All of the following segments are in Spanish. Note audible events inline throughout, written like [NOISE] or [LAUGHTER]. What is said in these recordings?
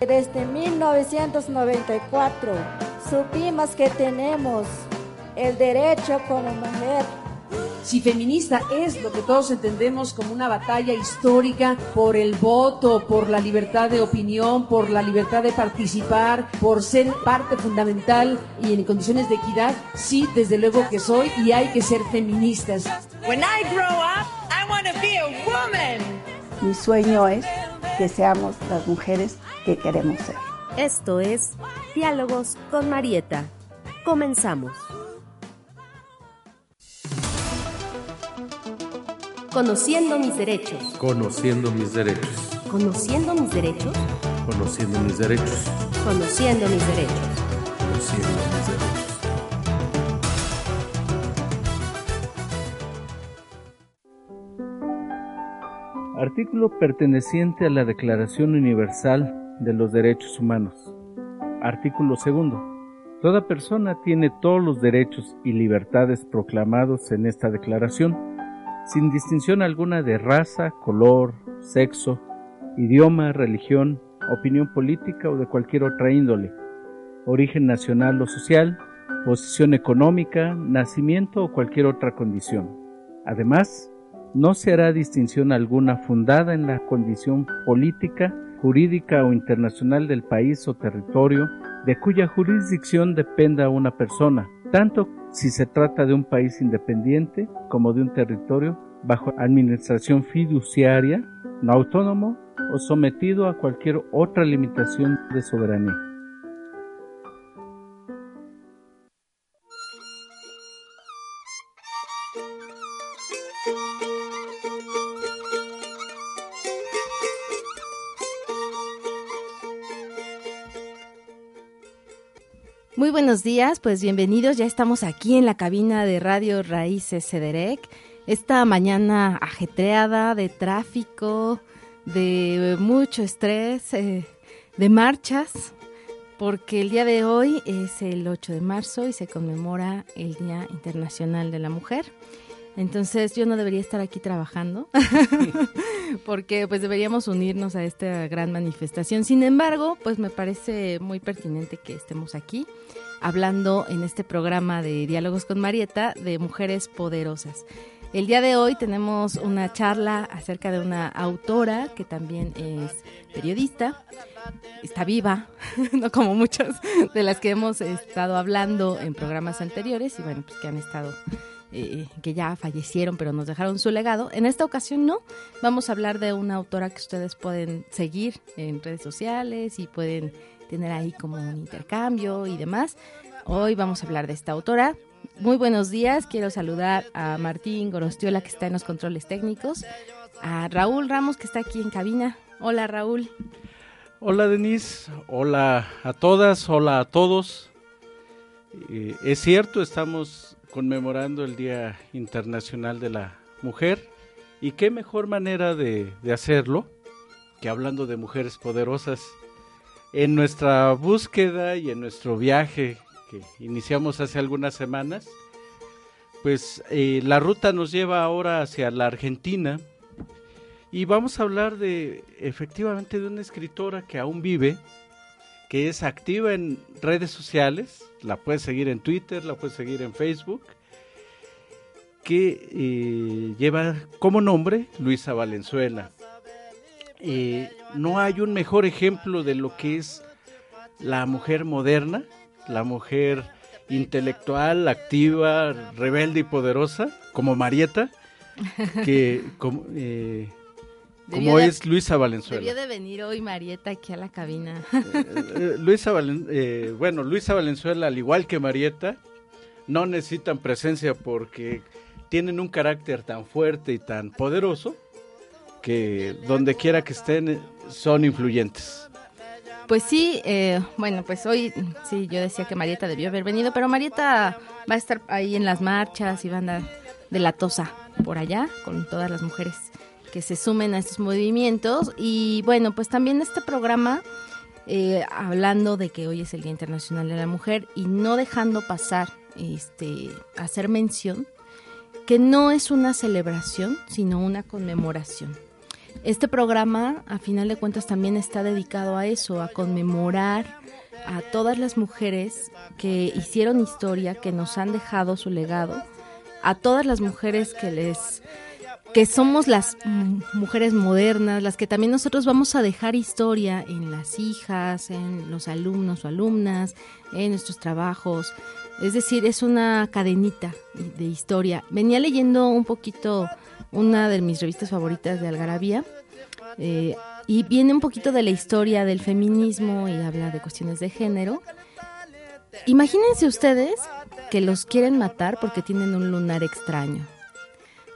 Desde 1994 supimos que tenemos el derecho como mujer si feminista es lo que todos entendemos como una batalla histórica por el voto, por la libertad de opinión, por la libertad de participar, por ser parte fundamental y en condiciones de equidad, sí, desde luego que soy y hay que ser feministas. When I grow up, I want to be a woman. Mi sueño es que seamos las mujeres que queremos ser. Esto es Diálogos con Marieta. Comenzamos. Conociendo mis derechos. Conociendo mis derechos. Conociendo mis derechos. Conociendo mis derechos. Conociendo mis derechos. Conociendo mis derechos. Artículo perteneciente a la Declaración Universal de los Derechos Humanos. Artículo segundo. Toda persona tiene todos los derechos y libertades proclamados en esta declaración sin distinción alguna de raza, color, sexo, idioma, religión, opinión política o de cualquier otra índole, origen nacional o social, posición económica, nacimiento o cualquier otra condición. Además, no se hará distinción alguna fundada en la condición política, jurídica o internacional del país o territorio de cuya jurisdicción dependa una persona, tanto si se trata de un país independiente como de un territorio bajo administración fiduciaria, no autónomo o sometido a cualquier otra limitación de soberanía. Buenos días, pues bienvenidos. Ya estamos aquí en la cabina de Radio Raíces Cederec. Esta mañana ajetreada de tráfico, de mucho estrés, eh, de marchas, porque el día de hoy es el 8 de marzo y se conmemora el Día Internacional de la Mujer. Entonces yo no debería estar aquí trabajando [LAUGHS] porque pues deberíamos unirnos a esta gran manifestación. Sin embargo, pues me parece muy pertinente que estemos aquí hablando en este programa de Diálogos con Marieta de mujeres poderosas. El día de hoy tenemos una charla acerca de una autora que también es periodista, está viva, [LAUGHS] no como muchas de las que hemos estado hablando en programas anteriores y bueno, pues que han estado eh, que ya fallecieron, pero nos dejaron su legado. En esta ocasión no, vamos a hablar de una autora que ustedes pueden seguir en redes sociales y pueden tener ahí como un intercambio y demás. Hoy vamos a hablar de esta autora. Muy buenos días, quiero saludar a Martín Gorostiola que está en los controles técnicos, a Raúl Ramos que está aquí en cabina. Hola Raúl. Hola Denise, hola a todas, hola a todos. Eh, es cierto, estamos conmemorando el Día Internacional de la Mujer. ¿Y qué mejor manera de, hacerlo que hablando de mujeres poderosas? En nuestra búsqueda y en nuestro viaje que iniciamos hace algunas semanas, pues eh, la ruta nos lleva ahora hacia la Argentina y vamos a hablar de efectivamente de una escritora que aún vive, que es activa en redes sociales, la puedes seguir en Twitter, la puedes seguir en Facebook, que eh, lleva como nombre Luisa Valenzuela. Eh, no hay un mejor ejemplo de lo que es la mujer moderna, la mujer intelectual, activa, rebelde y poderosa, como Marieta, que como, eh, como es Luisa Valenzuela. Debió de venir hoy Marieta aquí a la cabina. Eh, Luisa eh, bueno, Luisa Valenzuela, al igual que Marieta, no necesitan presencia porque tienen un carácter tan fuerte y tan poderoso que donde quiera que estén son influyentes. Pues sí, eh, bueno, pues hoy sí, yo decía que Marieta debió haber venido, pero Marieta va a estar ahí en las marchas y va a andar de la tosa por allá con todas las mujeres que se sumen a estos movimientos. Y bueno, pues también este programa, eh, hablando de que hoy es el Día Internacional de la Mujer y no dejando pasar, este, hacer mención que no es una celebración, sino una conmemoración. Este programa, a final de cuentas, también está dedicado a eso, a conmemorar a todas las mujeres que hicieron historia, que nos han dejado su legado, a todas las mujeres que les que somos las mujeres modernas, las que también nosotros vamos a dejar historia en las hijas, en los alumnos o alumnas, en nuestros trabajos. Es decir, es una cadenita de historia. Venía leyendo un poquito una de mis revistas favoritas de Algarabía, eh, y viene un poquito de la historia del feminismo y habla de cuestiones de género. Imagínense ustedes que los quieren matar porque tienen un lunar extraño.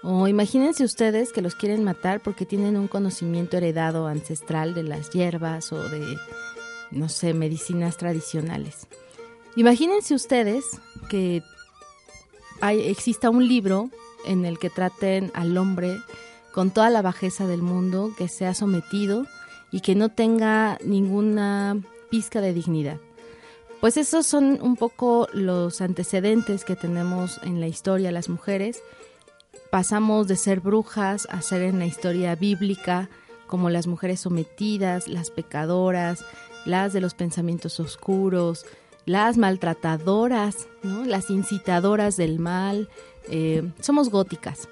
O imagínense ustedes que los quieren matar porque tienen un conocimiento heredado ancestral de las hierbas o de, no sé, medicinas tradicionales. Imagínense ustedes que hay, exista un libro en el que traten al hombre con toda la bajeza del mundo, que sea sometido y que no tenga ninguna pizca de dignidad. Pues esos son un poco los antecedentes que tenemos en la historia las mujeres. Pasamos de ser brujas a ser en la historia bíblica como las mujeres sometidas, las pecadoras, las de los pensamientos oscuros, las maltratadoras, las incitadoras del mal. Eh, somos góticas,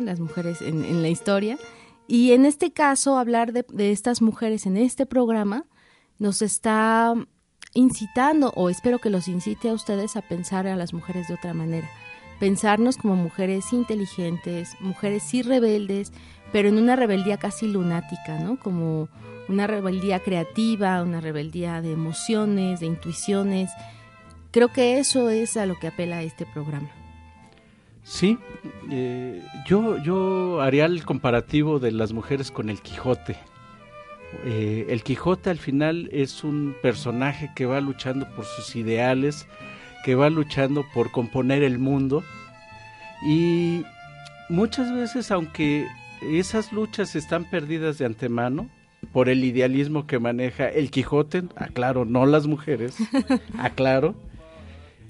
las mujeres en, la historia. Y en este caso, hablar de, estas mujeres en este programa nos está incitando, o espero que los incite a ustedes a pensar a las mujeres de otra manera. Pensarnos como mujeres inteligentes, mujeres sí rebeldes, pero en una rebeldía casi lunática, ¿no? Como una rebeldía creativa, una rebeldía de emociones, de intuiciones. Creo que eso es a lo que apela este programa. Sí, eh, yo, yo haría el comparativo de las mujeres con el Quijote. Eh, el Quijote al final es un personaje que va luchando por sus ideales, que va luchando por componer el mundo y muchas veces aunque esas luchas están perdidas de antemano por el idealismo que maneja el Quijote, aclaro, no las mujeres, [LAUGHS] aclaro,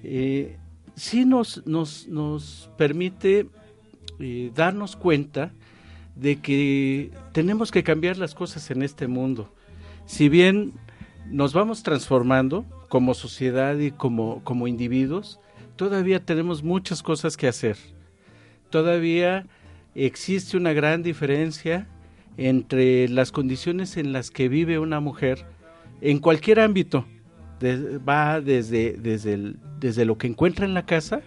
eh, sí nos, nos, nos permite eh, darnos cuenta de que tenemos que cambiar las cosas en este mundo. Si bien nos vamos transformando como sociedad y como, como individuos, todavía tenemos muchas cosas que hacer. Todavía existe una gran diferencia entre las condiciones en las que vive una mujer en cualquier ámbito, va desde, desde, desde lo que encuentra en la casa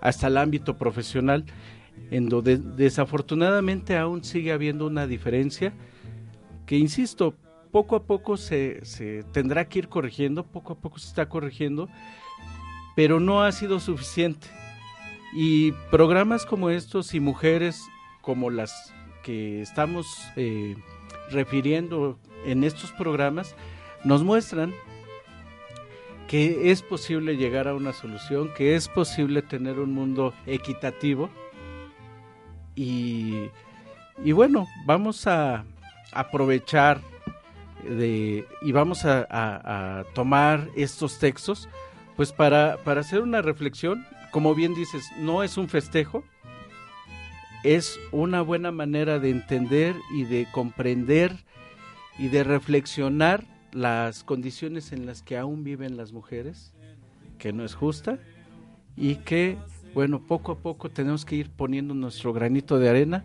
hasta el ámbito profesional, en donde desafortunadamente aún sigue habiendo una diferencia que, insisto, poco a poco se, tendrá que ir corrigiendo, poco a poco se está corrigiendo, pero no ha sido suficiente. Y programas como estos y mujeres como las que estamos eh, refiriendo en estos programas nos muestran que es posible llegar a una solución, que es posible tener un mundo equitativo. Y, bueno, vamos a aprovechar y vamos a, tomar estos textos pues para, para hacer una reflexión. Como bien dices, no es un festejo, es una buena manera de entender y de comprender y de reflexionar las condiciones en las que aún viven las mujeres, que no es justa y que, bueno, poco a poco tenemos que ir poniendo nuestro granito de arena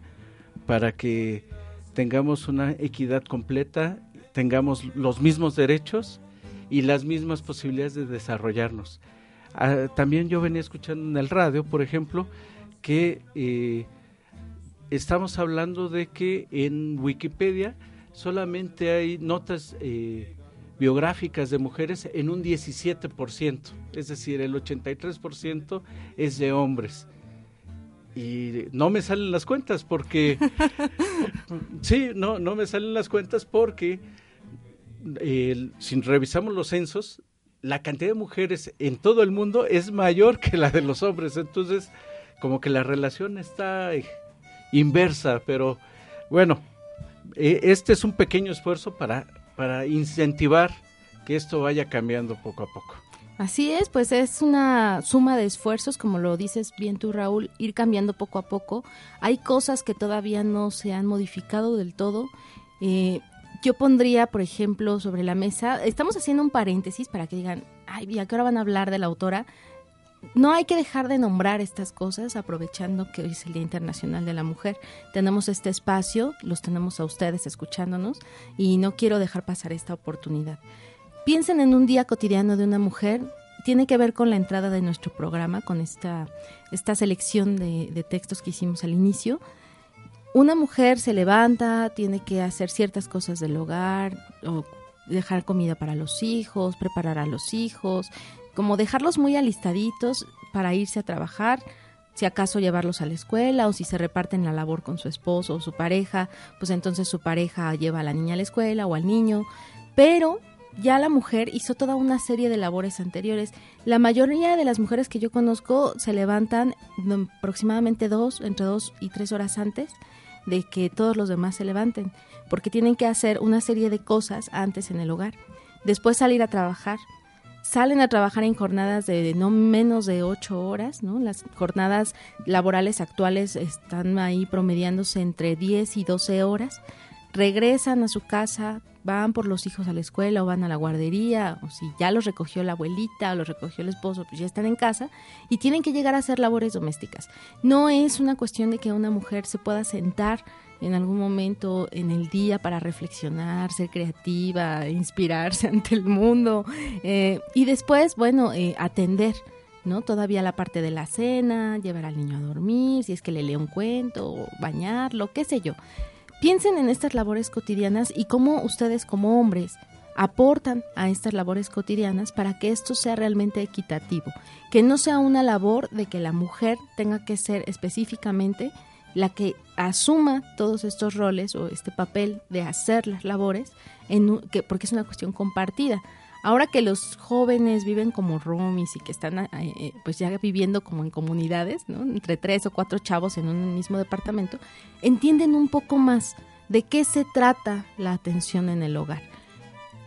para que tengamos una equidad completa, tengamos los mismos derechos y las mismas posibilidades de desarrollarnos. Ah, también yo venía escuchando en el radio, por ejemplo, que eh, estamos hablando de que en Wikipedia solamente hay notas eh, biográficas de mujeres en un 17%, es decir, el 83% es de hombres. Y no me salen las cuentas porque, [LAUGHS] sí, no, no me salen las cuentas porque si revisamos los censos, la cantidad de mujeres en todo el mundo es mayor que la de los hombres. Entonces, como que la relación está inversa, pero bueno, e, este es un pequeño esfuerzo para para incentivar que esto vaya cambiando poco a poco. Así es, pues es una suma de esfuerzos, como lo dices bien tú, Raúl, ir cambiando poco a poco. Hay cosas que todavía no se han modificado del todo. Eh, yo pondría, por ejemplo, sobre la mesa, estamos haciendo un paréntesis para que digan, ay, ¿a qué hora van a hablar de la autora? No hay que dejar de nombrar estas cosas aprovechando que hoy es el Día Internacional de la Mujer. Tenemos este espacio, los tenemos a ustedes escuchándonos y no quiero dejar pasar esta oportunidad. Piensen en un día cotidiano de una mujer. Tiene que ver con la entrada de nuestro programa, con esta, esta selección de, textos que hicimos al inicio. Una mujer se levanta, tiene que hacer ciertas cosas del hogar, o dejar comida para los hijos, preparar a los hijos, como dejarlos muy alistaditos para irse a trabajar, si acaso llevarlos a la escuela o si se reparten la labor con su esposo o su pareja, pues entonces su pareja lleva a la niña a la escuela o al niño, pero ya la mujer hizo toda una serie de labores anteriores. La mayoría de las mujeres que yo conozco se levantan aproximadamente dos, entre dos y tres horas antes de que todos los demás se levanten, porque tienen que hacer una serie de cosas antes en el hogar. Después salir a trabajar. Salen a trabajar en jornadas de no menos de ocho horas, ¿no? Las jornadas laborales actuales están ahí promediándose entre 10 y 12 horas. Regresan a su casa, van por los hijos a la escuela o van a la guardería, o si ya los recogió la abuelita o los recogió el esposo, pues ya están en casa y tienen que llegar a hacer labores domésticas. No es una cuestión de que una mujer se pueda sentar en algún momento en el día para reflexionar, ser creativa, [LAUGHS] inspirarse ante el mundo eh, y después, bueno, eh, atender. ¿no? Todavía la parte de la cena, llevar al niño a dormir, si es que le lee un cuento, bañarlo, qué sé yo. Piensen en estas labores cotidianas y cómo ustedes como hombres aportan a estas labores cotidianas para que esto sea realmente equitativo, que no sea una labor de que la mujer tenga que ser específicamente la que asuma todos estos roles o este papel de hacer las labores, en, que, porque es una cuestión compartida. Ahora que los jóvenes viven como roomies y que están eh, eh, pues ya viviendo como en comunidades, entre tres o cuatro chavos en un mismo departamento, entienden un poco más de qué se trata la atención en el hogar.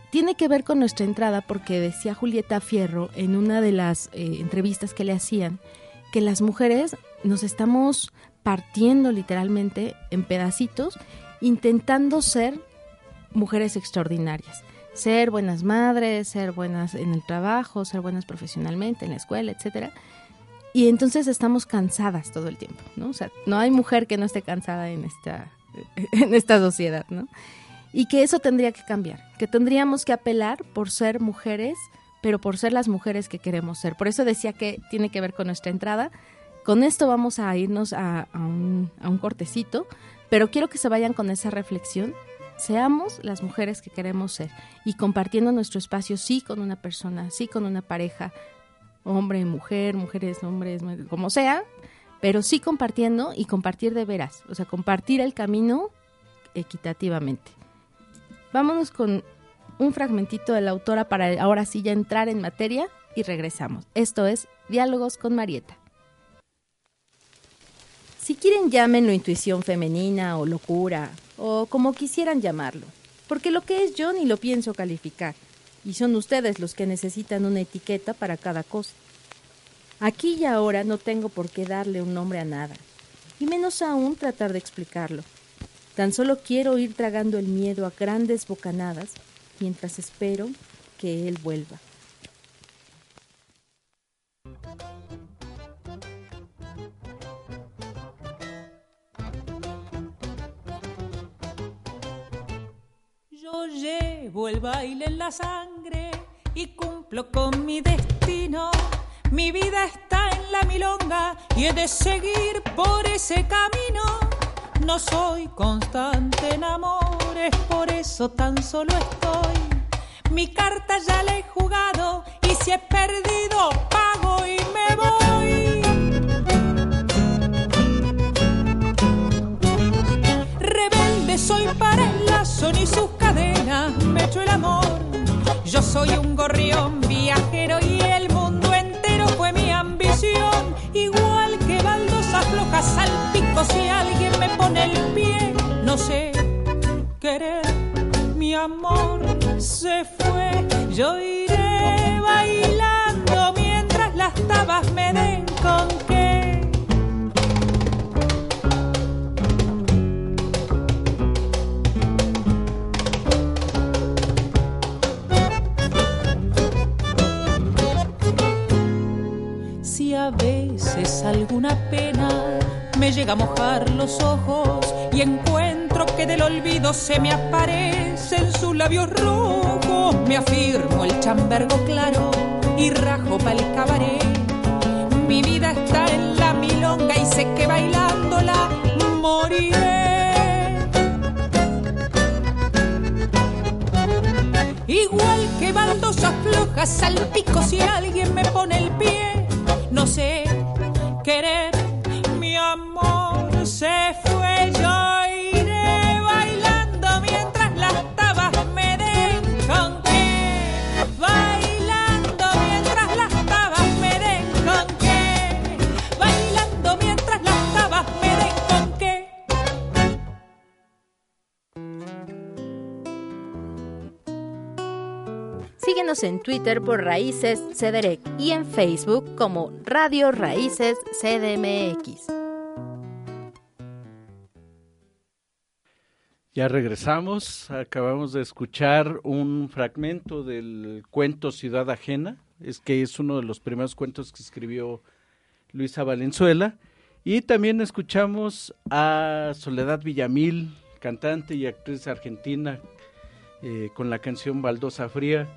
Tiene que ver con nuestra entrada porque decía Julieta Fierro en una de las eh, entrevistas que le hacían que las mujeres nos estamos partiendo literalmente en pedacitos intentando ser mujeres extraordinarias ser buenas madres, ser buenas en el trabajo, ser buenas profesionalmente, en la escuela, etcétera. Y entonces estamos cansadas todo el tiempo, ¿no? O sea, no hay mujer que no esté cansada en esta, [LAUGHS] en esta sociedad, ¿no? Y que eso tendría que cambiar, que tendríamos que apelar por ser mujeres, pero por ser las mujeres que queremos ser. Por eso decía que tiene que ver con nuestra entrada. Con esto vamos a irnos a, un, a un cortecito, pero quiero que se vayan con esa reflexión seamos las mujeres que queremos ser y compartiendo nuestro espacio, sí con una persona, sí con una pareja, hombre, mujer, mujeres, hombres, como sea, pero sí compartiendo y compartir de veras, o sea, compartir el camino equitativamente. Vámonos con un fragmentito de la autora para ahora sí ya entrar en materia y regresamos. Esto es Diálogos con Marieta. Si quieren llámenlo intuición femenina o locura, o como quisieran llamarlo, porque lo que es yo ni lo pienso calificar, y son ustedes los que necesitan una etiqueta para cada cosa. Aquí y ahora no tengo por qué darle un nombre a nada, y menos aún tratar de explicarlo. Tan solo quiero ir tragando el miedo a grandes bocanadas mientras espero que él vuelva. Llevo el baile en la sangre y cumplo con mi destino. Mi vida está en la milonga y he de seguir por ese camino. No soy constante en amores, por eso tan solo estoy. Mi carta ya la he jugado y si he perdido, pago y me voy. Soy para el lazo ni sus cadenas me echo el amor. Yo soy un gorrión viajero y el mundo entero fue mi ambición. Igual que baldosas flojas al pico si alguien me pone el pie. No sé querer, mi amor se fue. Yo iré bailando las tabas me den con a veces alguna pena me llega a mojar los ojos y encuentro que del olvido se me aparecen sus labios rojos, me afirmo el chambergo claro y rajo pa'l cabaret. Mi vida está en la milonga y sé que bailándola moriré. Igual que baldosas flojas al pico si alguien me pone el pie, no sé querer, mi amor se fue, En Twitter por Raíces Cederec y en Facebook como Radio Raíces CDMX. Ya regresamos, acabamos de escuchar un fragmento del cuento Ciudad Ajena, es que es uno de los primeros cuentos que escribió Luisa Valenzuela, y también escuchamos a Soledad Villamil, cantante y actriz argentina, eh, con la canción Baldosa Fría,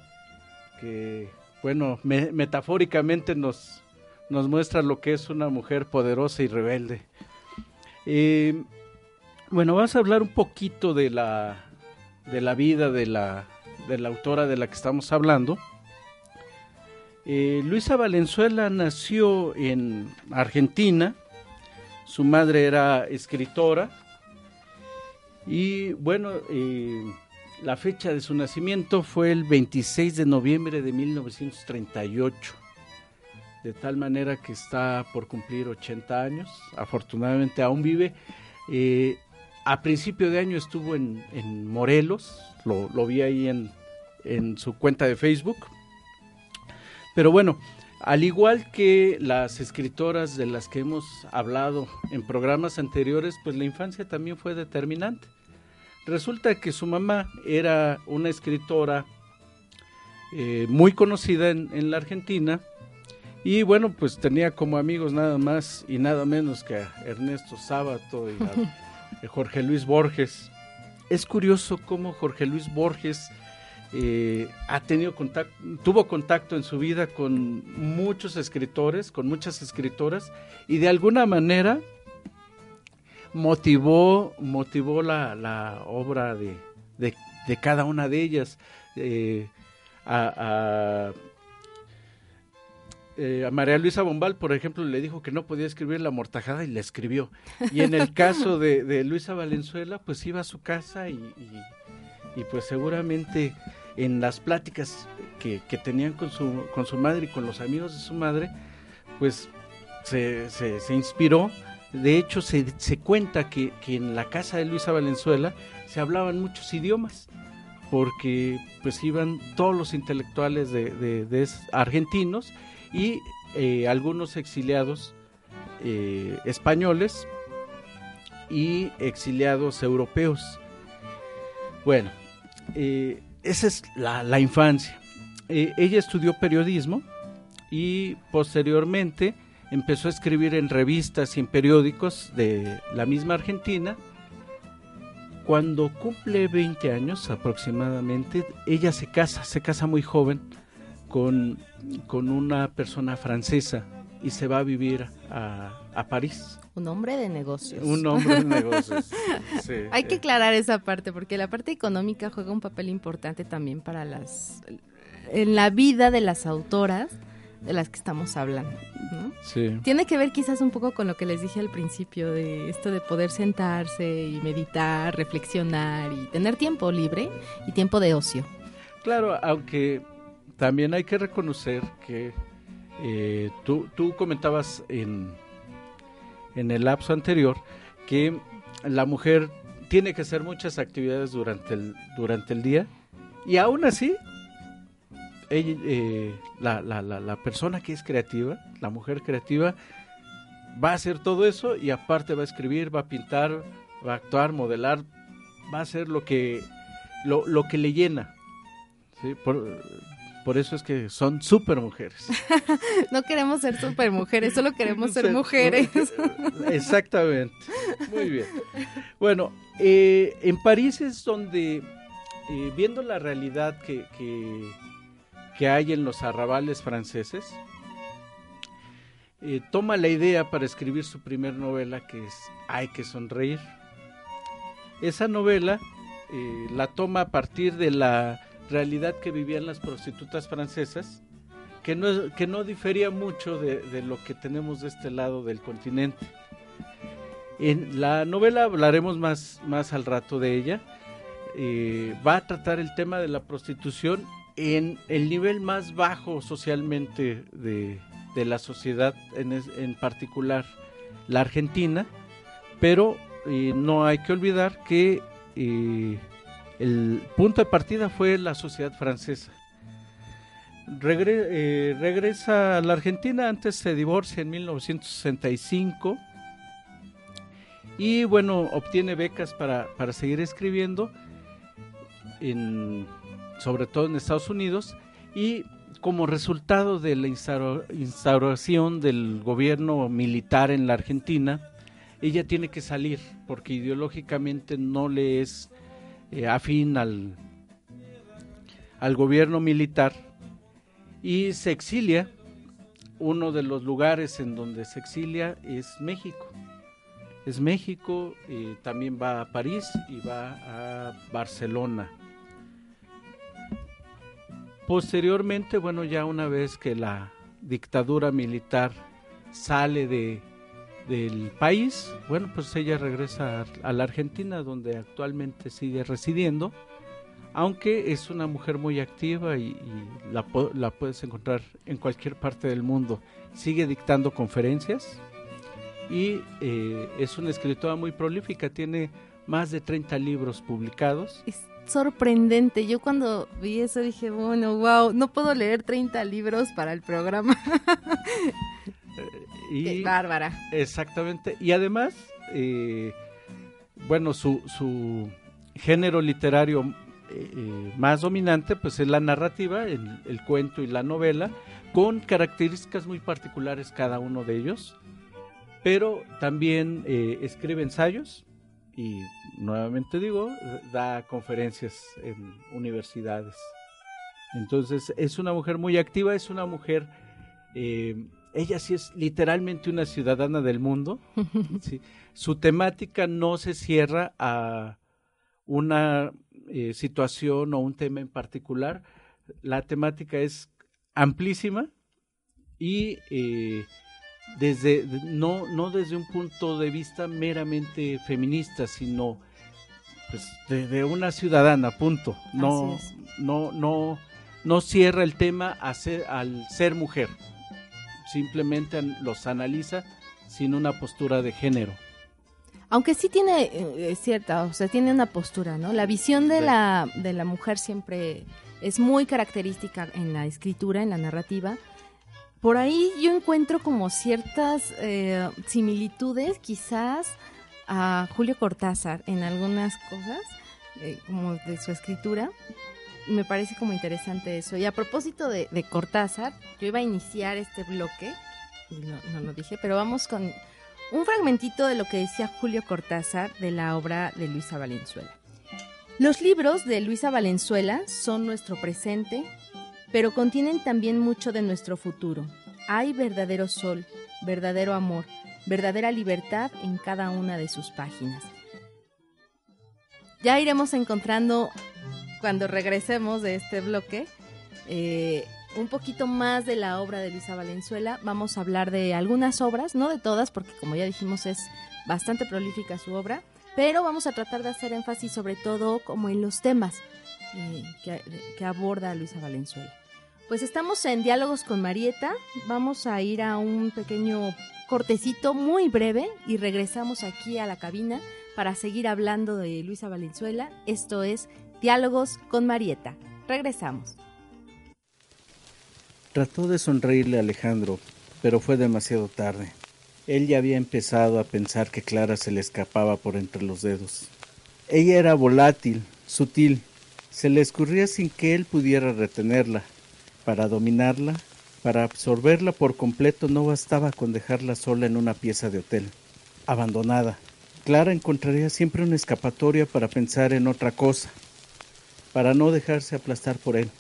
que, bueno, me- metafóricamente nos, nos muestra lo que es una mujer poderosa y rebelde. Eh, bueno, vamos a hablar un poquito de la, de la vida de la, de la autora de la que estamos hablando. Eh, Luisa Valenzuela nació en Argentina, su madre era escritora y bueno, eh, la fecha de su nacimiento fue el 26 de noviembre de 1938, de tal manera que está por cumplir 80 años, afortunadamente aún vive. Eh, a principio de año estuvo en, Morelos, lo, lo vi ahí en, en su cuenta de Facebook. Pero bueno, al igual que las escritoras de las que hemos hablado en programas anteriores, pues la infancia también fue determinante. Resulta que su mamá era una escritora eh, muy conocida en, en la Argentina y bueno, pues tenía como amigos nada más y nada menos que a Ernesto Sábato y a [LAUGHS] eh, Jorge Luis Borges. Es curioso cómo Jorge Luis Borges eh, ha tenido contacto, tuvo contacto en su vida con muchos escritores, con muchas escritoras, y de alguna manera motivó, motivó la, la obra de, de, cada una de ellas. Eh, a, a, eh, a María Luisa Bombal, por ejemplo, le dijo que no podía escribir la mortajada y la escribió. Y en el caso de, Luisa Valenzuela, pues iba a su casa y, y, pues seguramente en las pláticas que, que, tenían con su, con su madre y con los amigos de su madre, pues se, se inspiró. De hecho, se, se cuenta que, que, en la casa de Luisa Valenzuela se hablaban muchos idiomas, porque pues iban todos los intelectuales de, de, argentinos y eh, algunos exiliados eh, españoles y exiliados europeos. Bueno, eh, esa es la, la infancia. Ella estudió periodismo y posteriormente empezó a escribir en revistas y en periódicos de la misma Argentina. Cuando cumple 20 años aproximadamente, ella se casa, se casa muy joven con, con una persona francesa y se va a vivir a, a París. Un hombre de negocios. Un hombre de negocios. [LAUGHS] sí, Hay que aclarar esa parte porque la parte económica juega un papel importante también para las en la vida de las autoras de las que estamos hablando. ¿no? Sí. Tiene que ver quizás un poco con lo que les dije al principio de esto de poder sentarse y meditar, reflexionar y tener tiempo libre y tiempo de ocio. Claro, aunque también hay que reconocer que eh, tú, tú comentabas en, en el lapso anterior que la mujer tiene que hacer muchas actividades durante el, durante el día y aún así ella, eh, la, la, la, la persona que es creativa, la mujer creativa, va a hacer todo eso y aparte va a escribir, va a pintar, va a actuar, modelar, va a hacer lo que, lo, lo que le llena. ¿sí? Por, por eso es que son super mujeres. [LAUGHS] no queremos ser super mujeres, solo queremos ser [LAUGHS] mujeres. Exactamente. Muy bien. Bueno, eh, en París es donde, eh, viendo la realidad que, que, que, hay en los arrabales franceses, eh, toma la idea para escribir su primer novela que es Hay que sonreír. Esa novela eh, la toma a partir de la realidad que vivían las prostitutas francesas, que no, que no difería mucho de, lo que tenemos de este lado del continente. En la novela hablaremos más, más al rato de ella. Eh, va a tratar el tema de la prostitución en el nivel más bajo socialmente de, de la sociedad, en, en, particular la Argentina, pero eh, no hay que olvidar que eh, el punto de partida fue la sociedad francesa. Eh, regresa a la Argentina, antes se divorcia en 1965 y bueno, obtiene becas para, para seguir escribiendo, en, sobre todo en Estados Unidos, y como resultado de la instauración del gobierno militar en la Argentina, ella tiene que salir porque ideológicamente no le es eh, afín al, al gobierno militar y se exilia. Uno de los lugares en donde se exilia es México. Es México, eh, también va a París y va a Barcelona. Posteriormente, bueno, ya una vez que la dictadura militar sale de, del país, bueno, pues ella regresa a, la Argentina, donde actualmente sigue residiendo, aunque es una mujer muy activa y, la, puedes encontrar en cualquier parte del mundo. Sigue dictando conferencias y eh, es una escritora muy prolífica, tiene más de 30 libros publicados. Sorprendente. Yo cuando vi eso dije, bueno, wow, no puedo leer 30 libros para el programa. [LAUGHS] y, Qué bárbara. Exactamente. Y además, eh, bueno, su, su, género literario eh, más dominante pues es la narrativa, el, el, cuento y la novela, con características muy particulares cada uno de ellos. Pero también eh, escribe ensayos, y nuevamente digo, da conferencias en universidades. Entonces es una mujer muy activa, es una mujer, eh, ella sí es literalmente una ciudadana del mundo. [LAUGHS] ¿sí? Su temática no se cierra a una eh, situación o un tema en particular. La temática es amplísima y eh, desde no no desde un punto de vista meramente feminista sino pues de, de una ciudadana punto. No no no no cierra el tema a ser, al ser mujer. Simplemente los analiza sin una postura de género. Aunque sí tiene eh, cierta o sea tiene una postura no la visión de sí. la de la mujer siempre es muy característica en la escritura en la narrativa por ahí yo encuentro como ciertas eh, similitudes quizás a Julio Cortázar en algunas cosas, eh, como de su escritura. Me parece como interesante eso. Y a propósito de, Cortázar, yo iba a iniciar este bloque, y no, no lo dije, pero vamos con un fragmentito de lo que decía Julio Cortázar de la obra de Luisa Valenzuela. Los libros de Luisa Valenzuela son nuestro presente, pero contienen también mucho de nuestro futuro. Hay verdadero sol, verdadero amor, verdadera libertad en cada una de sus páginas. Ya iremos encontrando, cuando regresemos de este bloque, eh, un poquito más de la obra de Luisa Valenzuela. Vamos a hablar de algunas obras, no de todas, porque como ya dijimos es bastante prolífica su obra, pero vamos a tratar de hacer énfasis sobre todo como en los temas eh, que, que aborda Luisa Valenzuela. Pues estamos en Diálogos con Marieta. Vamos a ir a un pequeño cortecito muy breve y regresamos aquí a la cabina para seguir hablando de Luisa Valenzuela. Esto es Diálogos con Marieta. Regresamos. Trató de sonreírle a Alejandro, pero fue demasiado tarde. Él ya había empezado a pensar que Clara se le escapaba por entre los dedos. Ella era volátil, sutil, se le escurría sin que él pudiera retenerla. Para dominarla, para absorberla por completo no bastaba con dejarla sola en una pieza de hotel, abandonada. Clara encontraría siempre una escapatoria para pensar en otra cosa, para no dejarse aplastar por él.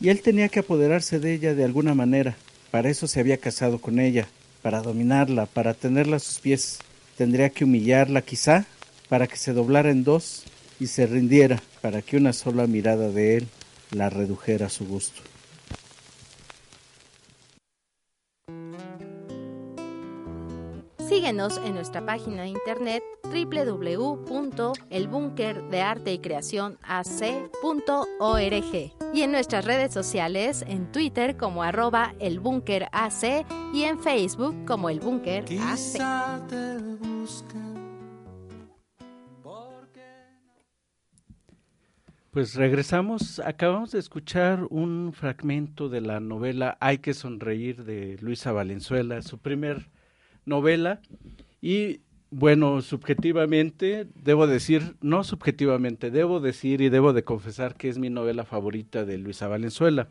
Y él tenía que apoderarse de ella de alguna manera. Para eso se había casado con ella, para dominarla, para tenerla a sus pies. Tendría que humillarla quizá, para que se doblara en dos y se rindiera, para que una sola mirada de él la redujera a su gusto. Síguenos en nuestra página de internet www.elbunkerdearteycreacionac.org y en nuestras redes sociales en Twitter como arroba elbunkerac y en Facebook como el Pues regresamos, acabamos de escuchar un fragmento de la novela Hay que sonreír de Luisa Valenzuela, su primer novela y bueno, subjetivamente, debo decir, no subjetivamente, debo decir y debo de confesar que es mi novela favorita de Luisa Valenzuela.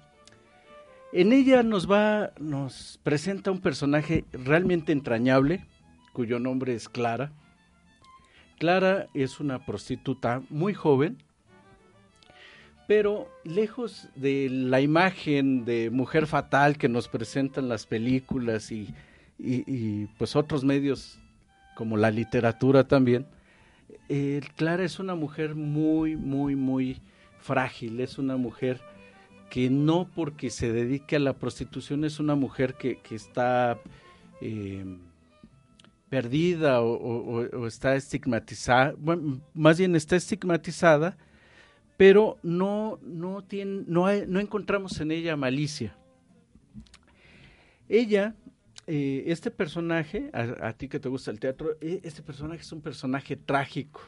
En ella nos va, nos presenta un personaje realmente entrañable, cuyo nombre es Clara. Clara es una prostituta muy joven, pero lejos de la imagen de mujer fatal que nos presentan las películas y y, pues otros medios como la literatura también, eh, Clara es una mujer muy, muy, muy frágil, es una mujer que no porque se dedique a la prostitución es una mujer que, que está eh, perdida o, está estigmatizada, bueno, más bien está estigmatizada, pero no, no, tiene, no, no encontramos en ella malicia. Ella eh, este personaje, a, ti que te gusta el teatro, e, este personaje es un personaje trágico.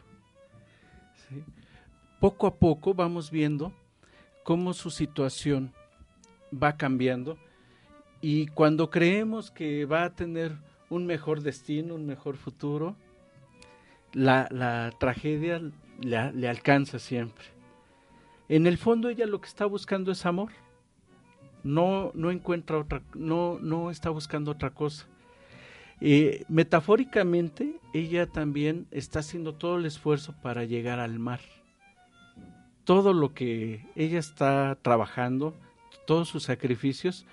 Poco a poco vamos viendo cómo su situación va cambiando y cuando creemos que va a tener un mejor destino, un mejor futuro, la, tragedia le alcanza siempre. En el fondo ella lo que está buscando es amor no, no encuentra otra, no, no está buscando otra cosa. Eh, metafóricamente, ella también está haciendo todo el esfuerzo para llegar al mar. Todo lo que ella está trabajando, todos sus sacrificios,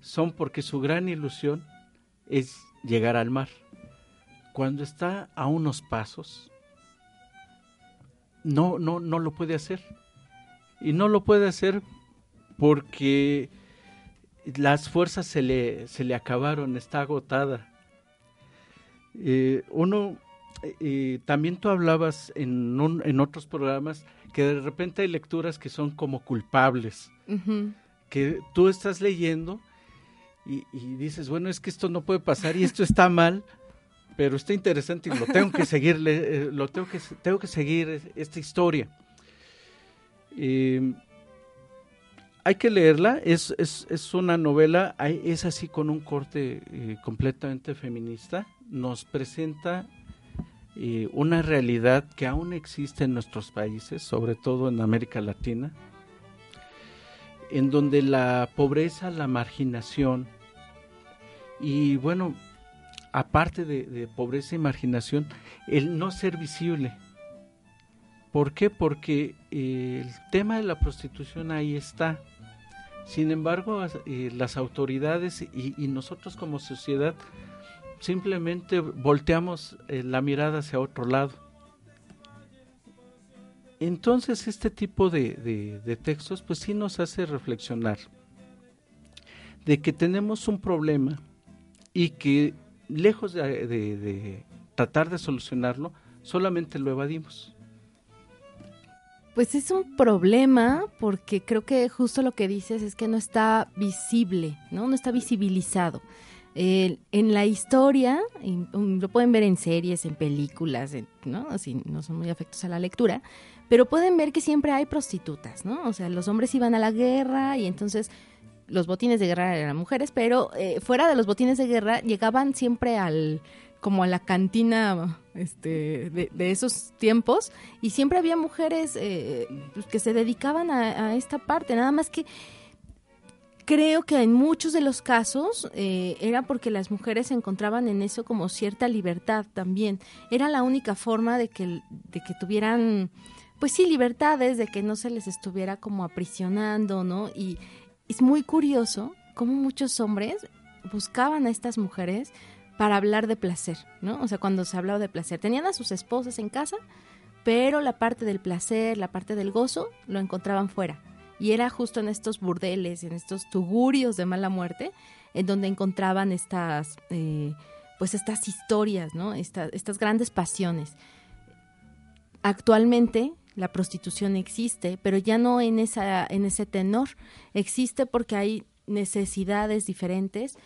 son porque su gran ilusión es llegar al mar. Cuando está a unos pasos, no, no, no lo puede hacer. Y no lo puede hacer porque las fuerzas se le, se le acabaron, está agotada. Eh, uno, eh, también tú hablabas en, en otros programas que de repente hay lecturas que son como culpables, que tú estás leyendo y, dices, bueno, es que esto no puede pasar y esto está mal, pero está interesante y lo tengo que seguir, eh, lo tengo que, tengo que seguir esta historia hay que leerla, es, es, es una novela, es así con un corte eh, completamente feminista, nos presenta eh, una realidad que aún existe en nuestros países, sobre todo en América Latina, en donde la pobreza, la marginación y bueno, aparte de, pobreza y marginación, el no ser visible. ¿Por qué? Porque eh, el tema de la prostitución ahí está sin embargo, eh, las autoridades y, nosotros como sociedad simplemente volteamos eh, la mirada hacia otro lado. Entonces este tipo de, textos pues sí nos hace reflexionar de que tenemos un problema y que lejos de tratar de solucionarlo, solamente lo evadimos. Pues es un problema porque creo que justo lo que dices es que no está visible, ¿no? No está visibilizado. en la historia, um, lo pueden ver en series, en películas, ¿no? Así no son muy afectos a la lectura, pero pueden ver que siempre hay prostitutas, ¿no? O sea, los hombres iban a la guerra y entonces los botines de guerra eran mujeres, pero eh, fuera de los botines de guerra llegaban siempre al como a la cantina este, de, esos tiempos y siempre había mujeres eh, pues, que se dedicaban a, esta parte, nada más que creo que en muchos de los casos eh, era porque las mujeres encontraban en eso como cierta libertad también. Era la única forma de que, de que tuvieran, pues sí, libertades, de que no se les estuviera como aprisionando, ¿no? Y es muy curioso cómo muchos hombres buscaban a estas mujeres para hablar de placer, ¿no? O sea, cuando se hablaba de placer, tenían a sus esposas en casa, pero la parte del placer, la parte del gozo, lo encontraban fuera. Y era justo en estos burdeles, en estos tugurios de mala muerte, en donde encontraban estas, eh, pues estas historias, ¿no? estas grandes pasiones. Actualmente la prostitución existe, pero ya no en, esa, en ese tenor. Existe porque hay necesidades diferentes,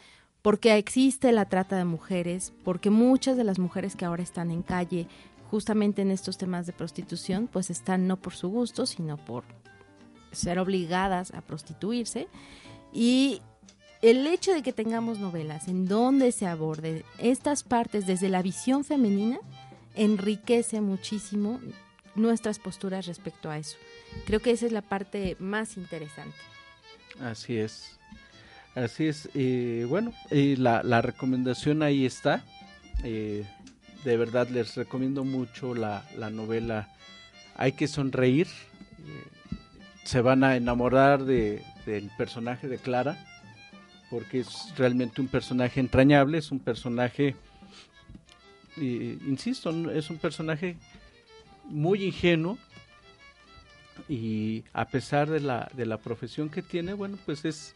porque existe la trata de mujeres, porque muchas de las mujeres que ahora están en calle justamente en estos temas de prostitución, pues están no por su gusto, sino por ser obligadas a prostituirse. Y el hecho de que tengamos novelas en donde se aborde estas partes desde la visión femenina enriquece muchísimo nuestras posturas respecto a eso. Creo que esa es la parte más interesante. Así es. Así es, eh, bueno, eh, la, la, recomendación ahí está. Eh, de verdad les recomiendo mucho la, la novela Hay que sonreír. se van a enamorar de, del personaje de Clara, porque es realmente un personaje entrañable, es un personaje, insisto, es un personaje muy ingenuo y a pesar de la, de la profesión que tiene, bueno, pues es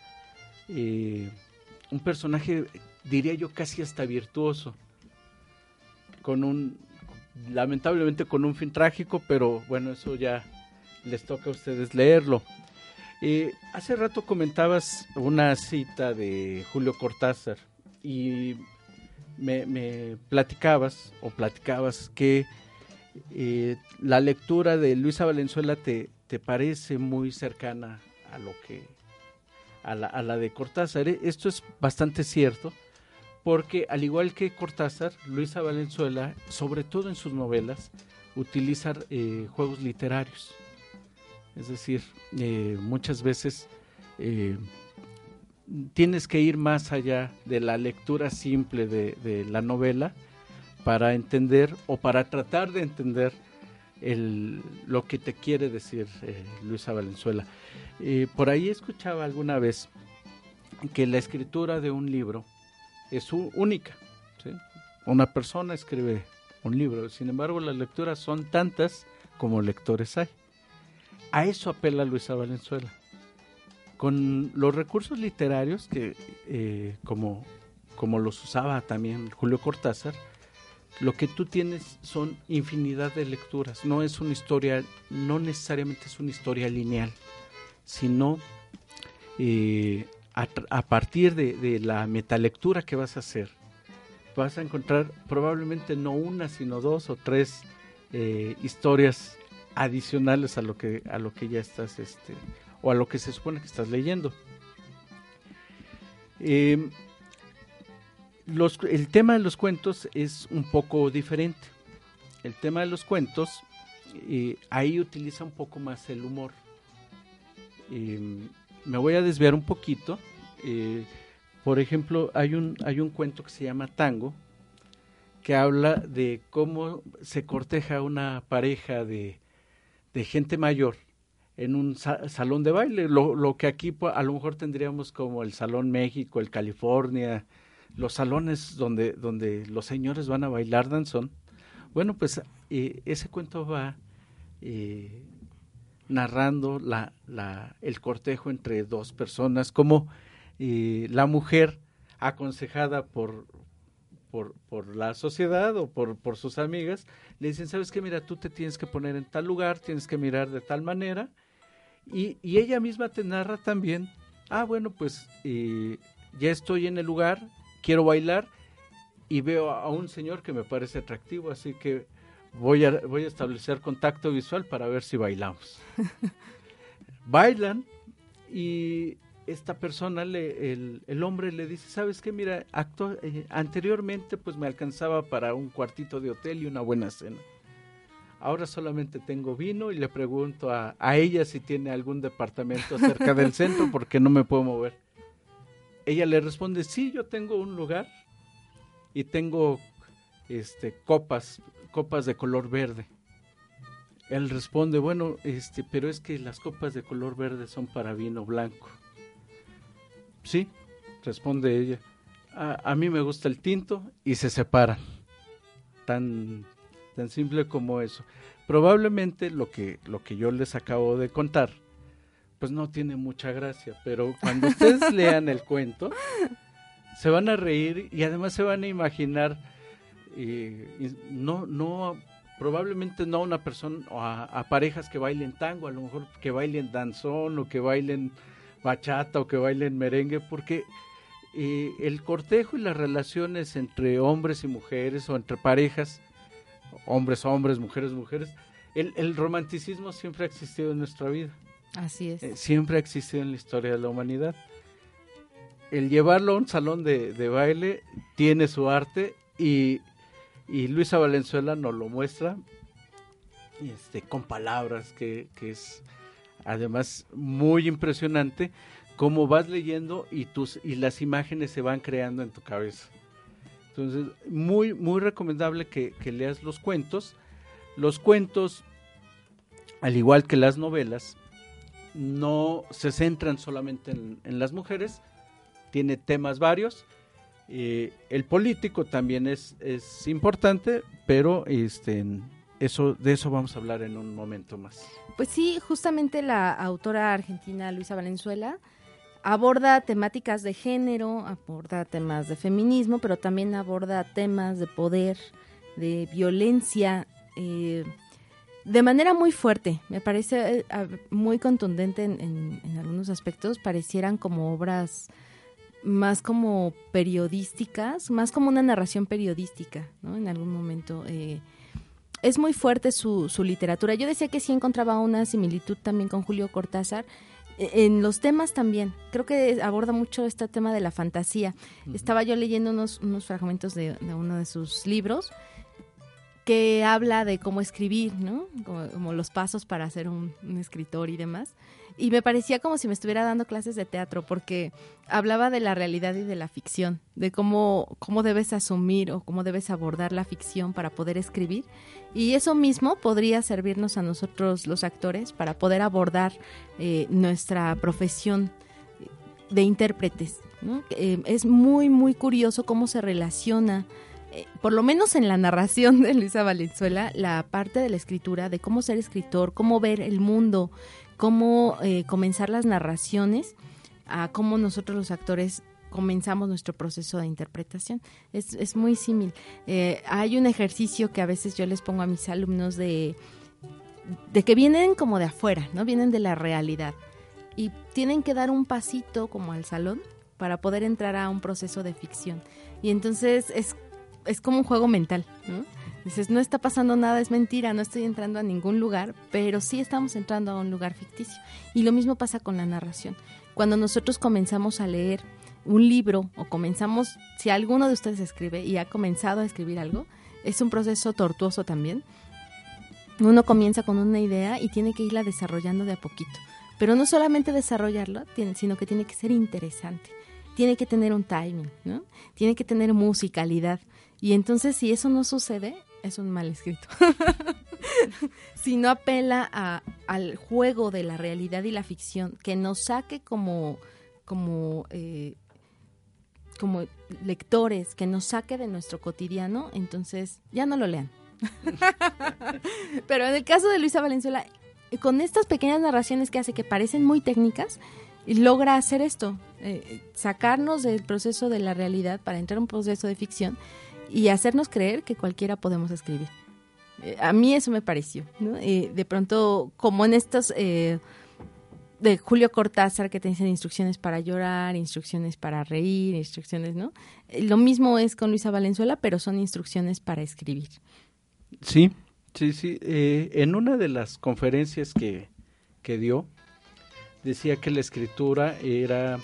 eh, un personaje, diría yo, casi hasta virtuoso, con un, lamentablemente con un fin trágico, pero bueno, eso ya les toca a ustedes leerlo. Eh, hace rato comentabas una cita de Julio Cortázar y me, platicabas o platicabas que eh, la lectura de Luisa Valenzuela te, te parece muy cercana a lo que a la, de Cortázar. E, esto es bastante cierto, porque al igual que Cortázar, Luisa Valenzuela, sobre todo en sus novelas, utiliza eh, juegos literarios. Es decir, eh, muchas veces eh, tienes que ir más allá de la lectura simple de, la novela para entender o para tratar de entender lo que te quiere decir Luisa Valenzuela. Eh, por ahí escuchaba alguna vez que la escritura de un libro es única. Una persona escribe un libro, sin embargo las lecturas son tantas como lectores hay. A eso apela Luisa Valenzuela. Con los recursos literarios que, eh, como, como los usaba también Julio Cortázar, lo que tú tienes son infinidad de lecturas. No es una historia, no necesariamente es una historia lineal sino eh, a, partir de, la metalectura que vas a hacer, vas a encontrar probablemente no una, sino dos o tres eh, historias adicionales a lo que a lo que ya estás este o a lo que se supone que estás leyendo. Em, el tema de los cuentos es un poco diferente. El tema de los cuentos eh, ahí utiliza un poco más el humor me voy a desviar un poquito. Eh, por ejemplo, hay un, hay un cuento que se llama Tango, que habla de cómo se corteja una pareja de, gente mayor en un salón de baile, lo, lo, que aquí a lo mejor tendríamos como el Salón México, el California, los salones donde, donde los señores van a bailar danzón. Bueno, pues eh, ese cuento va eh, narrando la, la, el cortejo entre dos personas, como eh, la mujer aconsejada por, por, por, la sociedad o por, por sus amigas, le dicen, sabes que mira, tú te tienes que poner en tal lugar, tienes que mirar de tal manera, y, y ella misma te narra también, ah, bueno, pues eh, ya estoy en el lugar, quiero bailar, y veo a un señor que me parece atractivo, así que voy a, voy a establecer contacto visual para ver si bailamos. [LAUGHS] Bailan y esta persona, le, el, el, hombre le dice, ¿sabes qué? Mira, acto, eh, anteriormente pues me alcanzaba para un cuartito de hotel y una buena cena. Ahora solamente tengo vino y le pregunto a, a ella si tiene algún departamento cerca del centro porque no me puedo mover. Ella le responde, sí, yo tengo un lugar y tengo este, copas, copas de color verde. Él responde, bueno, este, pero es que las copas de color verde son para vino blanco. Sí, responde ella. A, a mí me gusta el tinto y se separan. Tan, tan simple como eso. Probablemente lo que, lo que yo les acabo de contar, pues no tiene mucha gracia, pero cuando ustedes [LAUGHS] lean el cuento, se van a reír y además se van a imaginar, eh, no, no probablemente no a una persona, o a, a, parejas que bailen tango, a lo mejor que bailen danzón o que bailen bachata o que bailen merengue, porque eh, el cortejo y las relaciones entre hombres y mujeres o entre parejas, hombres hombres, mujeres mujeres, el, el romanticismo siempre ha existido en nuestra vida. Así es. Eh, siempre ha existido en la historia de la humanidad. El llevarlo a un salón de, baile tiene su arte y Luisa Valenzuela nos lo muestra este, con palabras que, es además muy impresionante cómo vas leyendo y tus y las imágenes se van creando en tu cabeza entonces muy muy recomendable que leas los cuentos los cuentos al igual que las novelas no se centran solamente en, las mujeres tiene temas varios eh, el político también es, es importante, pero este, eso, de eso vamos a hablar en un momento más. Pues sí, justamente la autora argentina Luisa Valenzuela aborda temáticas de género, aborda temas de feminismo, pero también aborda temas de poder, de violencia, eh, de manera muy fuerte. Me parece eh, muy contundente en, en, en algunos aspectos, parecieran como obras más como periodísticas, más como una narración periodística, ¿no? En algún momento. Eh, es muy fuerte su, su literatura. Yo decía que sí encontraba una similitud también con Julio Cortázar, e, en los temas también. Creo que aborda mucho este tema de la fantasía. Uh -huh. Estaba yo leyendo unos, unos fragmentos de, de, uno de sus libros que habla de cómo escribir, ¿no? Como, los pasos para ser un, escritor y demás y me parecía como si me estuviera dando clases de teatro porque hablaba de la realidad y de la ficción, de cómo, cómo debes asumir o cómo debes abordar la ficción para poder escribir. Y eso mismo podría servirnos a nosotros los actores para poder abordar eh, nuestra profesión de intérpretes. Eh, es muy, muy curioso cómo se relaciona eh, por lo menos en la narración de Luisa Valenzuela, la parte de la escritura, de cómo ser escritor, cómo ver el mundo, cómo eh, comenzar las narraciones, a cómo nosotros los actores comenzamos nuestro proceso de interpretación. Es, es muy símil. Eh, hay un ejercicio que a veces yo les pongo a mis alumnos de, de que vienen como de afuera, ¿no? Vienen de la realidad y tienen que dar un pasito como al salón para poder entrar a un proceso de ficción. Y entonces es, es como un juego mental, ¿no? Dices, no está pasando nada, es mentira, no estoy entrando a ningún lugar, pero sí estamos entrando a un lugar ficticio. Y lo mismo pasa con la narración. Cuando nosotros comenzamos a leer un libro o comenzamos, si alguno de ustedes escribe y ha comenzado a escribir algo, es un proceso tortuoso también. Uno comienza con una idea y tiene que irla desarrollando de a poquito. Pero no solamente desarrollarla, sino que tiene que ser interesante. Tiene que tener un timing, ¿no? Tiene que tener musicalidad. Y entonces si eso no sucede, es un mal escrito. [LAUGHS] si no apela a, al juego de la realidad y la ficción, que nos saque como, como, eh, como lectores, que nos saque de nuestro cotidiano, entonces ya no lo lean. [LAUGHS] Pero en el caso de Luisa Valenzuela, con estas pequeñas narraciones que hace que parecen muy técnicas, logra hacer esto, eh, sacarnos del proceso de la realidad para entrar a un proceso de ficción y hacernos creer que cualquiera podemos escribir. Eh, a mí eso me pareció, ¿no? Eh, de pronto, como en estos eh, de Julio Cortázar que te dicen instrucciones para llorar, instrucciones para reír, instrucciones, ¿no? lo mismo es con Luisa Valenzuela, pero son instrucciones para escribir. Sí, sí, sí. en una de las conferencias que, que dio, decía que la escritura era,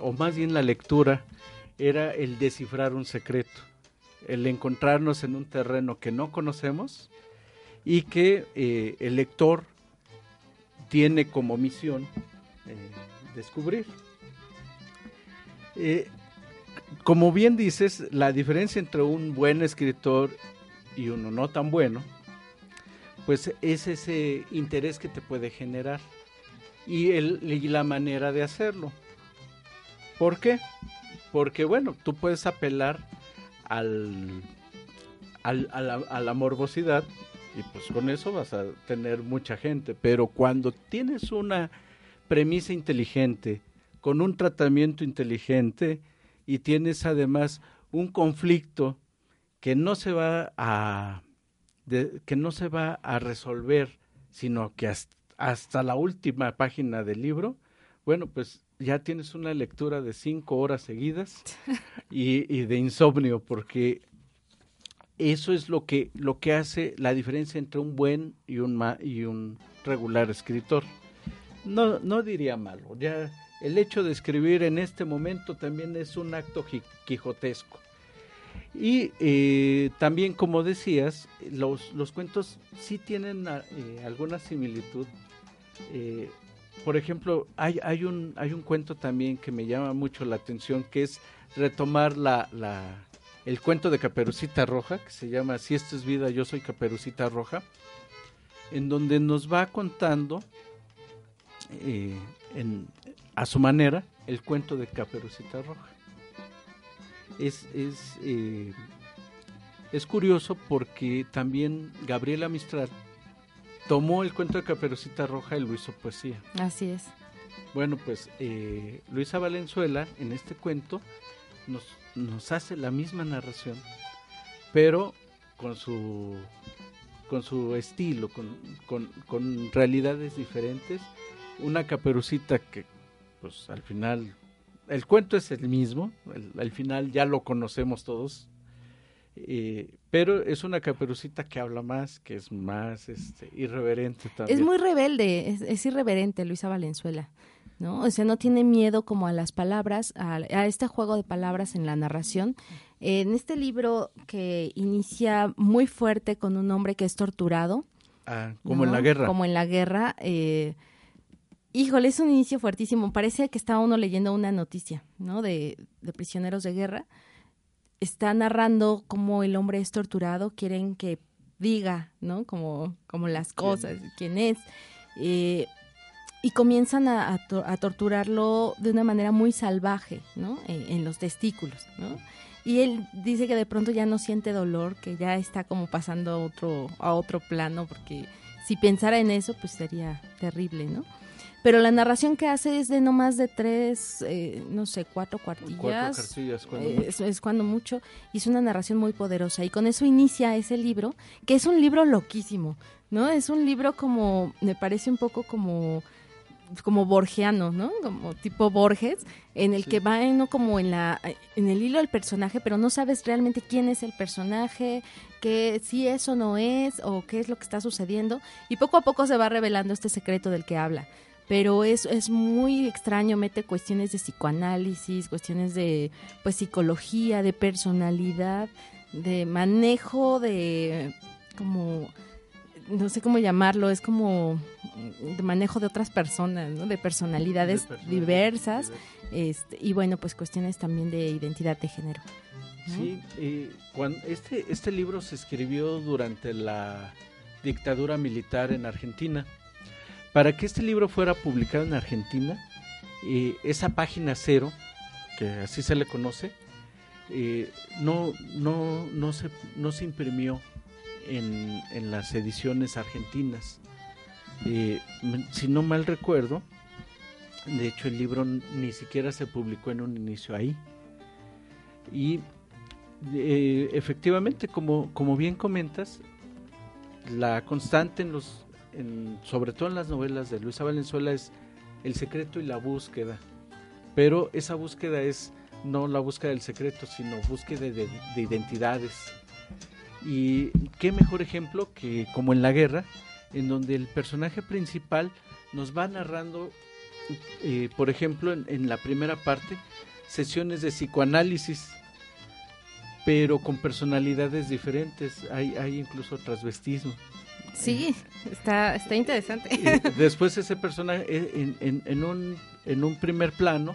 o más bien la lectura, era el descifrar un secreto, el encontrarnos en un terreno que no conocemos y que eh, el lector tiene como misión eh, descubrir. Eh, como bien dices, la diferencia entre un buen escritor y uno no tan bueno, pues es ese interés que te puede generar y, y la manera de hacerlo. ¿Por qué? Porque bueno, tú puedes apelar al, al- a, la, morbosidad y pues con eso vas a tener mucha gente, pero cuando tienes una premisa inteligente, con un tratamiento inteligente y tienes además un conflicto que no se va a que no se va a resolver, sino que hasta, hasta la última página del libro, bueno, pues ya tienes una lectura de cinco horas seguidas [LAUGHS] y, y de insomnio, porque eso es lo que, lo que hace la diferencia entre un buen y un, ma- y un regular escritor. No, no diría malo, ya el hecho de escribir en este momento también es un acto qui- quijotesco. Y eh, también, como decías, los, los cuentos sí tienen eh, alguna similitud. Eh, por ejemplo, hay, hay, un, hay un cuento también que me llama mucho la atención, que es retomar la, la, el cuento de Caperucita Roja, que se llama Si esto es vida, yo soy Caperucita Roja, en donde nos va contando eh, en- a su manera el cuento de Caperucita Roja. Es, es, eh, es curioso porque también Gabriela Mistral tomó el cuento de Caperucita Roja y lo hizo poesía. Así es. Bueno, pues eh, Luisa Valenzuela en este cuento nos, nos hace la misma narración, pero con su, con su estilo, con, con, con realidades diferentes. Una caperucita que, pues al final, el cuento es el mismo, el- al final ya lo conocemos todos, eh, pero es una caperucita que habla más, que es más este, irreverente también. Es muy rebelde, es, es irreverente Luisa Valenzuela, ¿no? O sea, no tiene miedo como a las palabras, a, a este juego de palabras en la narración. En este libro que inicia muy fuerte con un hombre que es torturado. Ah, como en la guerra. Como en la guerra. eh, híjole, es un inicio fuertísimo. Parece que está uno leyendo una noticia, ¿no? De, de prisioneros de guerra. Está narrando cómo el hombre es torturado, quieren que diga, ¿no? Como, como las cosas, quién es. Eh, y comienzan a, a to- a torturarlo de una manera muy salvaje, ¿no? En, en los testículos, ¿no? Y él dice que de pronto ya no siente dolor, que ya está como pasando a otro, a otro plano, porque si pensara en eso, pues sería terrible, ¿no? Pero la narración que hace es de no más de tres, eh, no sé, cuatro cuartillas. Cuatro cuartillas, cuando Eh, es, es cuando mucho. Y es una narración muy poderosa. Y con eso inicia ese libro, que es un libro loquísimo, ¿no? Es un libro como, me parece un poco como como borgiano, ¿no? Como tipo Borges, en el que va uno como en la en el hilo del personaje, pero no sabes realmente quién es el personaje, que si eso no es o qué es lo que está sucediendo y poco a poco se va revelando este secreto del que habla. Pero es, es muy extraño, mete cuestiones de psicoanálisis, cuestiones de pues psicología, de personalidad, de manejo de como no sé cómo llamarlo, es como mm, de manejo de otras personas, ¿no? De personalidades De personalidades diversas, este, y bueno, pues cuestiones también de identidad de género. ¿no? Sí, eh, cuan- este, este libro se escribió durante la dictadura militar en Argentina. Para que este libro fuera publicado en Argentina, eh, esa página cero, que así se le conoce, eh, no, no, no, se, no se imprimió en, en las ediciones argentinas. Eh, si no mal recuerdo, de hecho el libro ni siquiera se publicó en un inicio ahí. Y efectivamente, como, como bien comentas, la constante en los, sobre todo en las novelas de Luisa Valenzuela es el secreto y la búsqueda. Pero esa búsqueda es no la búsqueda del secreto, sino búsqueda de, de identidades. Y qué mejor ejemplo que como en la guerra, en donde el personaje principal nos va narrando, eh, por ejemplo, en, en la primera parte, sesiones de psicoanálisis, pero con personalidades diferentes. Hay, hay incluso transvestismo. Sí, está, está interesante. Después ese personaje, eh, en, un, en un primer plano,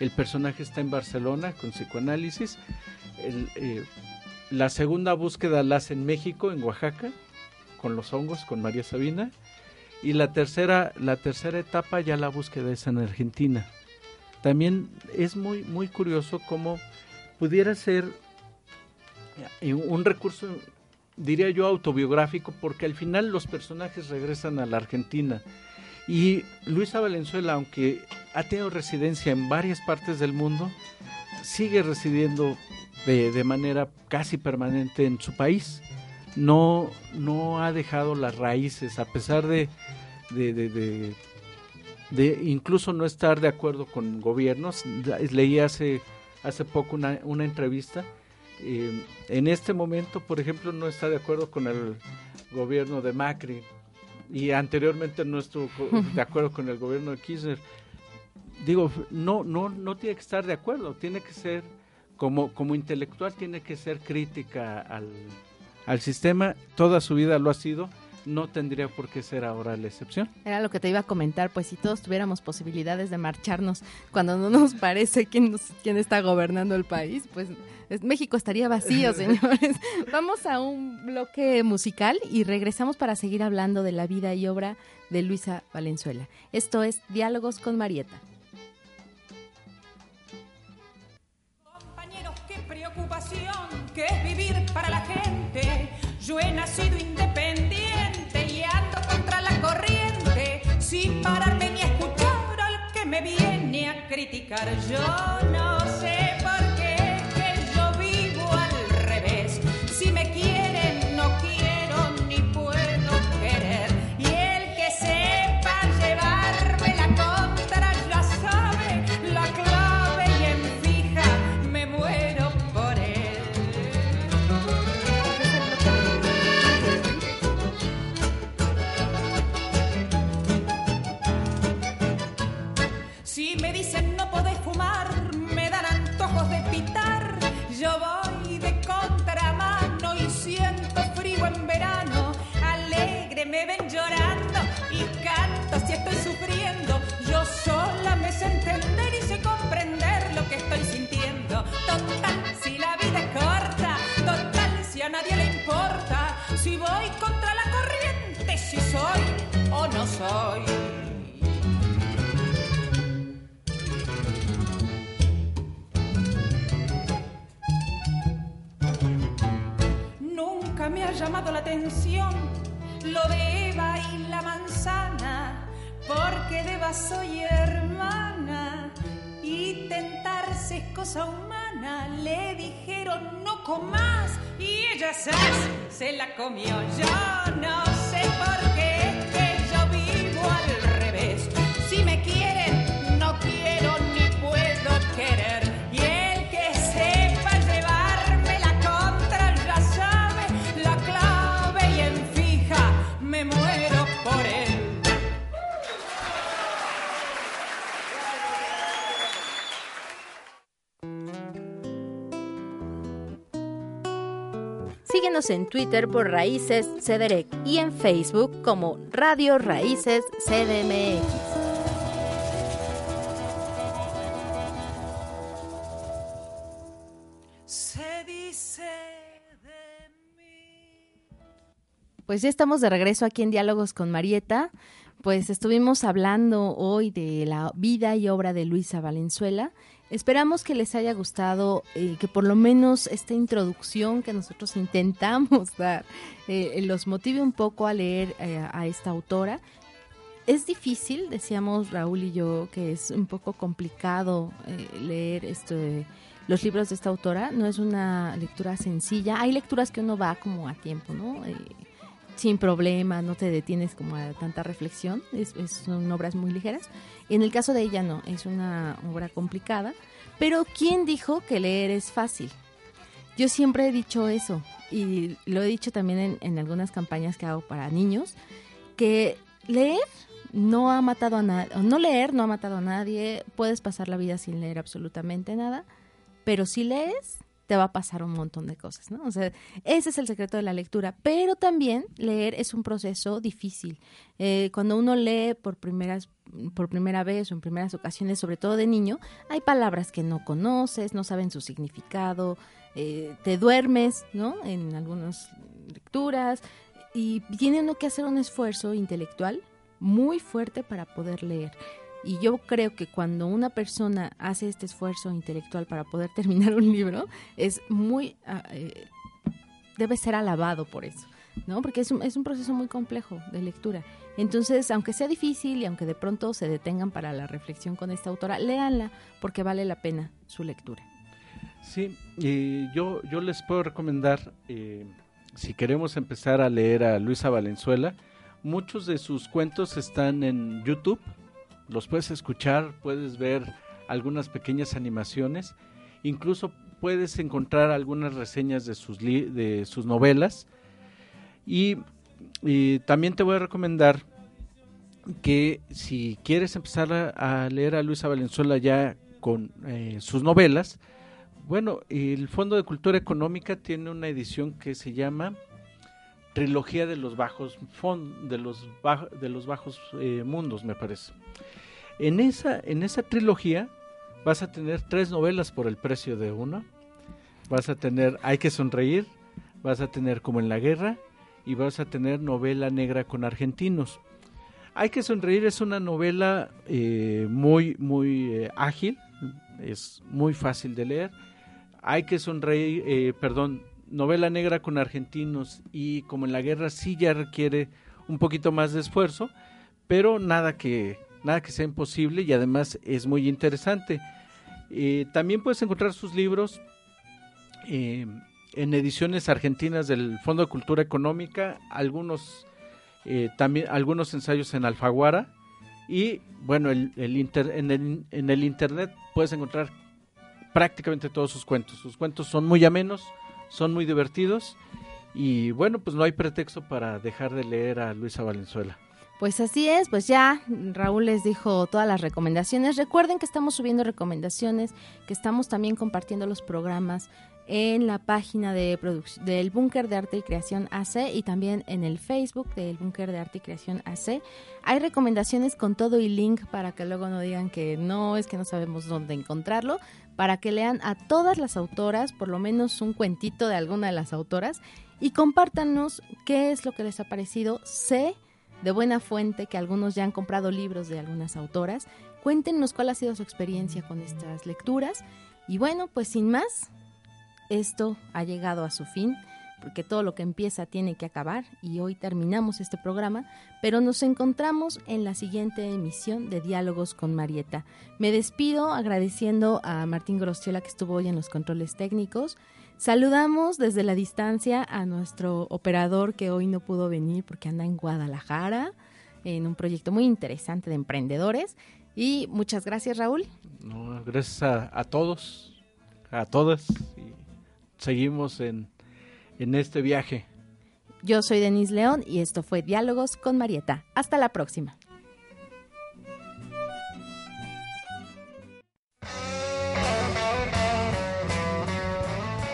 el personaje está en Barcelona con psicoanálisis. Eh, la segunda búsqueda la hace en México, en Oaxaca, con los hongos, con María Sabina. Y la tercera, la tercera etapa ya la búsqueda es en Argentina. También es muy, muy curioso cómo pudiera ser eh, un recurso, diría yo, autobiográfico, porque al final los personajes regresan a la Argentina. Y Luisa Valenzuela, aunque ha tenido residencia en varias partes del mundo, sigue residiendo de, de, manera casi permanente en su país. No, no ha dejado las raíces, a pesar de, de, de, incluso no estar de acuerdo con gobiernos. Leí hace, hace poco una, una entrevista. Eh, en este momento, por ejemplo, no está de acuerdo con el gobierno de Macri. Y anteriormente no estuvo [LAUGHS] de acuerdo con el gobierno de Kirchner. Digo, no, no, no tiene que estar de acuerdo, tiene que ser como, como intelectual tiene que ser crítica al, al, sistema, toda su vida lo ha sido, no tendría por qué ser ahora la excepción. Era lo que te iba a comentar, pues si todos tuviéramos posibilidades de marcharnos cuando no nos parece quién, nos, quién está gobernando el país, pues México estaría vacío, [LAUGHS] señores. Vamos a un bloque musical y regresamos para seguir hablando de la vida y obra de Luisa Valenzuela. Esto es Diálogos con Marieta. preocupación que es vivir para la gente. Yo he nacido independiente sin pararme ni escuchar al que me viene a criticar. Yo no sé comió. Yo Síguenos en Twitter por Raíces Cederec y en Facebook como Radio Raíces CDMX. Se dice de mí. Pues ya estamos de regreso aquí en Diálogos con Marieta. Pues estuvimos hablando hoy de la vida y obra de Luisa Valenzuela. Esperamos que les haya gustado, eh, que por lo menos esta introducción que nosotros intentamos [LAUGHS] dar eh, los motive un poco a leer eh, a esta autora. Es difícil, decíamos Raúl y yo, que es un poco complicado leer este, los libros de esta autora. No es una lectura sencilla. Hay lecturas que uno va como a tiempo, ¿no? Sin problema, no te detienes como a tanta reflexión, es, es, son obras muy ligeras. En el caso de ella no, es una obra complicada, pero ¿quién dijo que leer es fácil? Yo siempre he dicho eso y lo he dicho también en, en algunas campañas que hago para niños, que leer no ha matado a nadie, no leer no ha matado a nadie, puedes pasar la vida sin leer absolutamente nada, pero si lees, te va a pasar un montón de cosas, ¿no? O sea, ese es el secreto de la lectura, pero también leer es un proceso difícil. Eh, cuando uno lee por primeras por primera vez o en primeras ocasiones, sobre todo de niño, hay palabras que no conoces, no saben su significado, eh, te duermes, ¿no? En algunas lecturas y tiene uno que hacer un esfuerzo intelectual muy fuerte para poder leer. Y yo creo que cuando una persona hace este esfuerzo intelectual para poder [LAUGHS] terminar un libro, es muy... ah, eh, debe ser alabado por eso, ¿no? Porque es un, es un proceso muy complejo de lectura. Entonces, aunque sea difícil y aunque de pronto se detengan para la reflexión con esta autora, léanla porque vale la pena su lectura. Sí, y yo, yo les puedo recomendar, eh, si queremos empezar a leer a Luisa Valenzuela, muchos de sus cuentos están en YouTube, los puedes escuchar, puedes ver algunas pequeñas animaciones, incluso puedes encontrar algunas reseñas de sus, li- de sus novelas y, también te voy a recomendar que si quieres empezar a, leer a Luisa Valenzuela ya con eh, sus novelas, bueno, el Fondo de Cultura Económica tiene una edición que se llama Trilogía de los Bajos de los Baj- de los Bajos eh, Mundos, me parece. En esa, en esa trilogía vas a tener tres novelas por el precio de una. Vas a tener Hay que sonreír, vas a tener Como en la guerra y vas a tener Novela negra con argentinos. Hay que sonreír es una novela eh, muy muy eh, ágil, es muy fácil de leer. Hay que sonreír, eh, perdón, novela negra con argentinos y como en la guerra sí ya requiere un poquito más de esfuerzo, pero nada que nada que sea imposible y además es muy interesante. Eh, también puedes encontrar sus libros eh, en ediciones argentinas del Fondo de Cultura Económica, algunos eh, también algunos ensayos en Alfaguara y bueno el, inter- en, el, en el internet puedes encontrar prácticamente todos sus cuentos. Sus cuentos son muy amenos, son muy divertidos y bueno pues no hay pretexto para dejar de leer a Luisa Valenzuela. Pues así es, pues ya Raúl les dijo todas las recomendaciones. Recuerden que estamos subiendo recomendaciones, que estamos también compartiendo los programas en la página de del Búnker de Arte y Creación AC y también en el Facebook del Búnker de Arte y Creación AC. Hay recomendaciones con todo y link para que luego no digan que no, es que no sabemos dónde encontrarlo, para que lean a todas las autoras, por lo menos un cuentito de alguna de las autoras, y compártanos qué es lo que les ha parecido. Sé de buena fuente que algunos ya han comprado libros de algunas autoras. Cuéntenos cuál ha sido su experiencia con estas lecturas. Y bueno, pues sin más, esto ha llegado a su fin, porque todo lo que empieza tiene que acabar y hoy terminamos este programa, pero nos encontramos en la siguiente emisión de Diálogos con Marieta. Me despido agradeciendo a Martín Grosciola que estuvo hoy en los controles técnicos. Saludamos desde la distancia a nuestro operador que hoy no pudo venir porque anda en Guadalajara en un proyecto muy interesante de emprendedores. Y muchas gracias, Raúl. No, gracias a, a todos, a todas. Y seguimos en, en este viaje. Yo soy Denise León y esto fue Diálogos con Marieta. Hasta la próxima.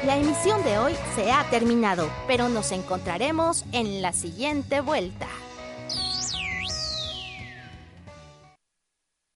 La emisión de hoy se ha terminado, pero nos encontraremos en la siguiente vuelta.